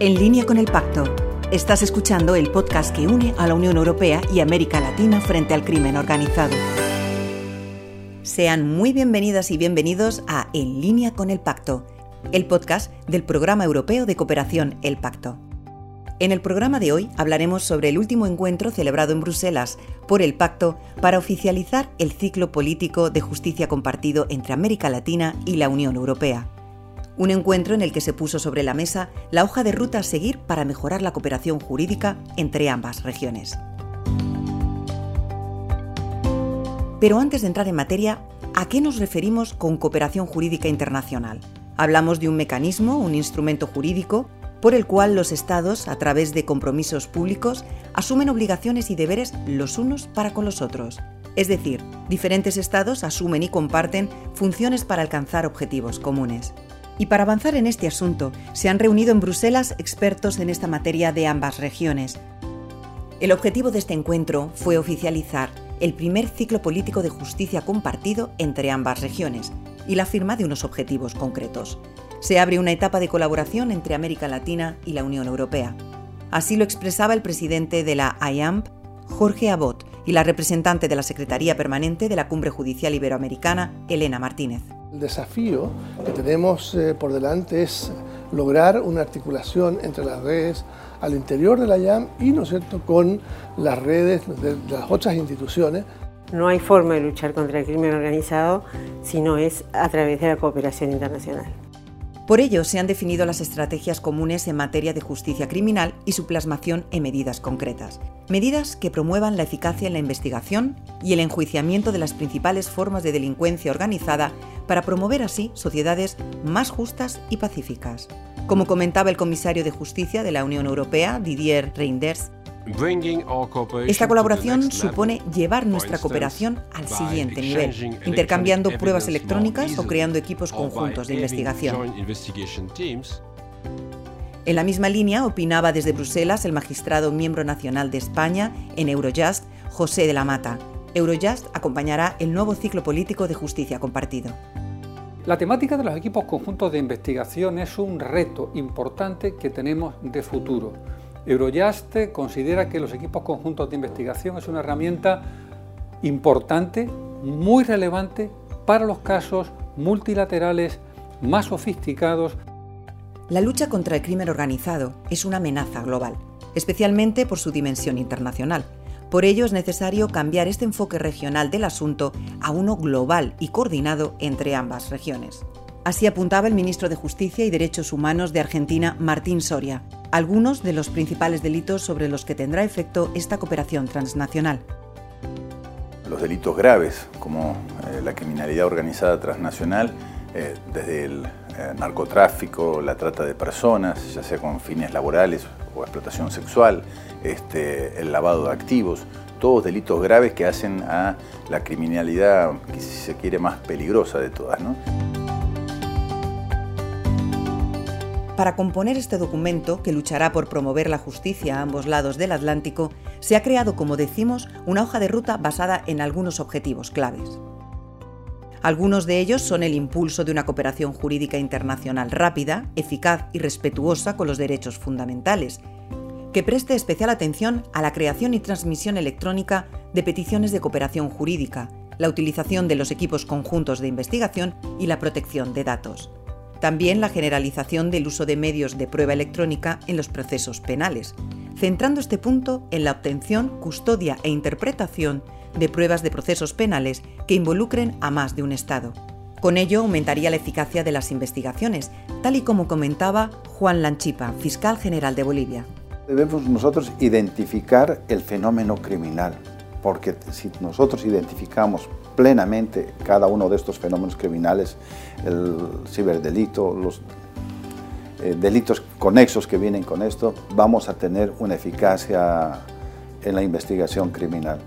En línea con el pacto. Estás escuchando el podcast que une a la Unión Europea y América Latina frente al crimen organizado. Sean muy bienvenidas y bienvenidos a En línea con el pacto, el podcast del Programa Europeo de Cooperación El Pacto. En el programa de hoy hablaremos sobre el último encuentro celebrado en Bruselas por el Pacto para oficializar el ciclo político de justicia compartido entre América Latina y la Unión Europea. Un encuentro en el que se puso sobre la mesa la hoja de ruta a seguir para mejorar la cooperación jurídica entre ambas regiones. Pero antes de entrar en materia, ¿a qué nos referimos con cooperación jurídica internacional? Hablamos de un mecanismo, un instrumento jurídico, por el cual los Estados, a través de compromisos públicos, asumen obligaciones y deberes los unos para con los otros. Es decir, diferentes Estados asumen y comparten funciones para alcanzar objetivos comunes. Y para avanzar en este asunto, se han reunido en Bruselas expertos en esta materia de ambas regiones. El objetivo de este encuentro fue oficializar el primer ciclo político de justicia compartido entre ambas regiones y la firma de unos objetivos concretos se abre una etapa de colaboración entre América Latina y la Unión Europea. Así lo expresaba el presidente de la IAMP, Jorge Abot, y la representante de la Secretaría Permanente de la Cumbre Judicial Iberoamericana, Elena Martínez. El desafío que tenemos eh, por delante es lograr una articulación entre las redes al interior de la IAM y, ¿no cierto?, con las redes de las otras instituciones. No hay forma de luchar contra el crimen organizado si no es a través de la cooperación internacional. Por ello, se han definido las estrategias comunes en materia de justicia criminal y su plasmación en medidas concretas. Medidas que promuevan la eficacia en la investigación y el enjuiciamiento de las principales formas de delincuencia organizada para promover así sociedades más justas y pacíficas. Como comentaba el comisario de Justicia de la Unión Europea, Didier Reinders, esta colaboración supone llevar nuestra cooperación al siguiente nivel, intercambiando pruebas electrónicas o creando equipos conjuntos de investigación. En la misma línea opinaba desde Bruselas el magistrado miembro nacional de España en Eurojust, José de la Mata. Eurojust acompañará el nuevo ciclo político de justicia compartido. La temática de los equipos conjuntos de investigación es un reto importante que tenemos de futuro Eurojust considera que los equipos conjuntos de investigación es una herramienta importante, muy relevante para los casos multilaterales más sofisticados. La lucha contra el crimen organizado es una amenaza global, especialmente por su dimensión internacional. Por ello es necesario cambiar este enfoque regional del asunto a uno global y coordinado entre ambas regiones. Así apuntaba el ministro de Justicia y Derechos Humanos de Argentina, Martín Soria, algunos de los principales delitos sobre los que tendrá efecto esta cooperación transnacional. Los delitos graves, como eh, la criminalidad organizada transnacional, eh, desde el eh, narcotráfico, la trata de personas, ya sea con fines laborales o explotación sexual, este, el lavado de activos, todos delitos graves que hacen a la criminalidad, si se quiere, más peligrosa de todas. ¿no? Para componer este documento, que luchará por promover la justicia a ambos lados del Atlántico, se ha creado, como decimos, una hoja de ruta basada en algunos objetivos claves. Algunos de ellos son el impulso de una cooperación jurídica internacional rápida, eficaz y respetuosa con los derechos fundamentales, que preste especial atención a la creación y transmisión electrónica de peticiones de cooperación jurídica, la utilización de los equipos conjuntos de investigación y la protección de datos. También la generalización del uso de medios de prueba electrónica en los procesos penales, centrando este punto en la obtención, custodia e interpretación de pruebas de procesos penales que involucren a más de un Estado. Con ello aumentaría la eficacia de las investigaciones, tal y como comentaba Juan Lanchipa, fiscal general de Bolivia. Debemos nosotros identificar el fenómeno criminal, porque si nosotros identificamos plenamente cada uno de estos fenómenos criminales, el ciberdelito, los eh, delitos conexos que vienen con esto, vamos a tener una eficacia en la investigación criminal.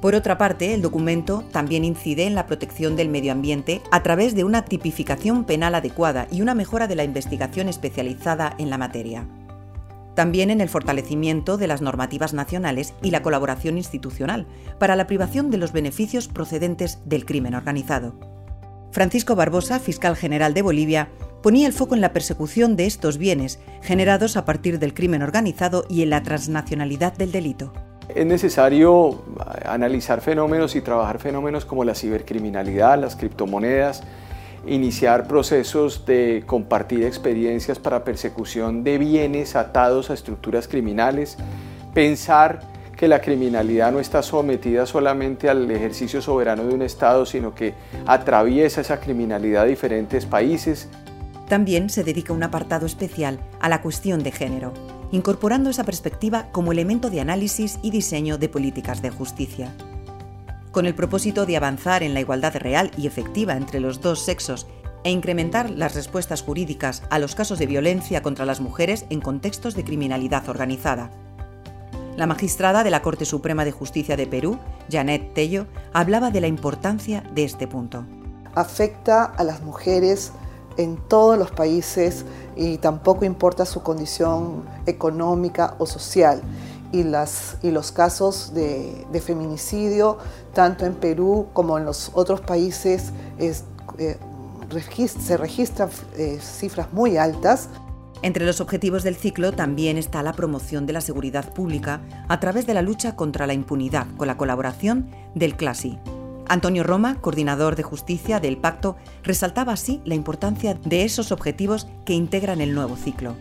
Por otra parte, el documento también incide en la protección del medio ambiente a través de una tipificación penal adecuada y una mejora de la investigación especializada en la materia también en el fortalecimiento de las normativas nacionales y la colaboración institucional para la privación de los beneficios procedentes del crimen organizado. Francisco Barbosa, fiscal general de Bolivia, ponía el foco en la persecución de estos bienes generados a partir del crimen organizado y en la transnacionalidad del delito. Es necesario analizar fenómenos y trabajar fenómenos como la cibercriminalidad, las criptomonedas, iniciar procesos de compartir experiencias para persecución de bienes atados a estructuras criminales, pensar que la criminalidad no está sometida solamente al ejercicio soberano de un Estado, sino que atraviesa esa criminalidad a diferentes países. También se dedica un apartado especial a la cuestión de género, incorporando esa perspectiva como elemento de análisis y diseño de políticas de justicia. Con el propósito de avanzar en la igualdad real y efectiva entre los dos sexos e incrementar las respuestas jurídicas a los casos de violencia contra las mujeres en contextos de criminalidad organizada. La magistrada de la Corte Suprema de Justicia de Perú, Janet Tello, hablaba de la importancia de este punto. Afecta a las mujeres en todos los países y tampoco importa su condición económica o social. Y, los casos de, feminicidio, tanto en Perú como en los otros países, eh, se registran eh, cifras muy altas. Entre los objetivos del ciclo también está la promoción de la seguridad pública a través de la lucha contra la impunidad con la colaboración del CLASI, Antonio Roma, coordinador de justicia del pacto, resaltaba así la importancia de esos objetivos que integran el nuevo ciclo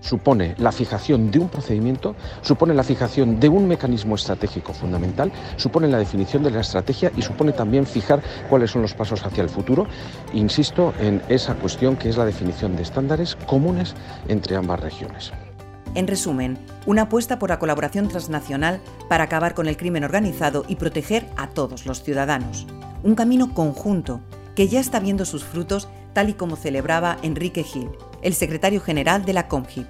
supone la fijación de un procedimiento, supone la fijación de un mecanismo estratégico fundamental, supone la definición de la estrategia y supone también fijar cuáles son los pasos hacia el futuro. Insisto en esa cuestión que es la definición de estándares comunes entre ambas regiones. En resumen, una apuesta por la colaboración transnacional para acabar con el crimen organizado y proteger a todos los ciudadanos. Un camino conjunto que ya está viendo sus frutos tal y como celebraba Enrique Gil, el secretario general de la COMGIP.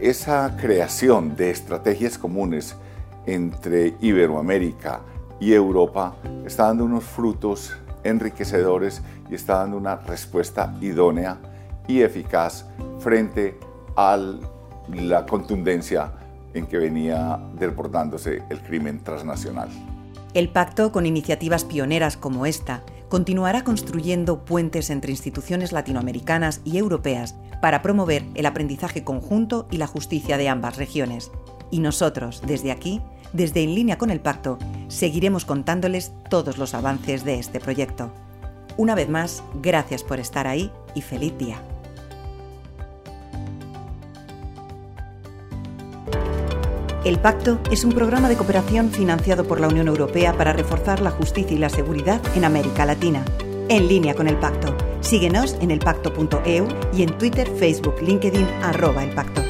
Esa creación de estrategias comunes entre Iberoamérica y Europa está dando unos frutos enriquecedores y está dando una respuesta idónea y eficaz frente al la contundencia en que venía desbordándose el crimen transnacional. El pacto, con iniciativas pioneras como esta, continuará construyendo puentes entre instituciones latinoamericanas y europeas para promover el aprendizaje conjunto y la justicia de ambas regiones. Y nosotros, desde aquí, desde En línea con el pacto, seguiremos contándoles todos los avances de este proyecto. Una vez más, gracias por estar ahí y feliz día. El Pacto es un programa de cooperación financiado por la Unión Europea para reforzar la justicia y la seguridad en América Latina. En línea con el Pacto. Síguenos en elpacto.eu y en Twitter, Facebook, LinkedIn, arroba el Pacto.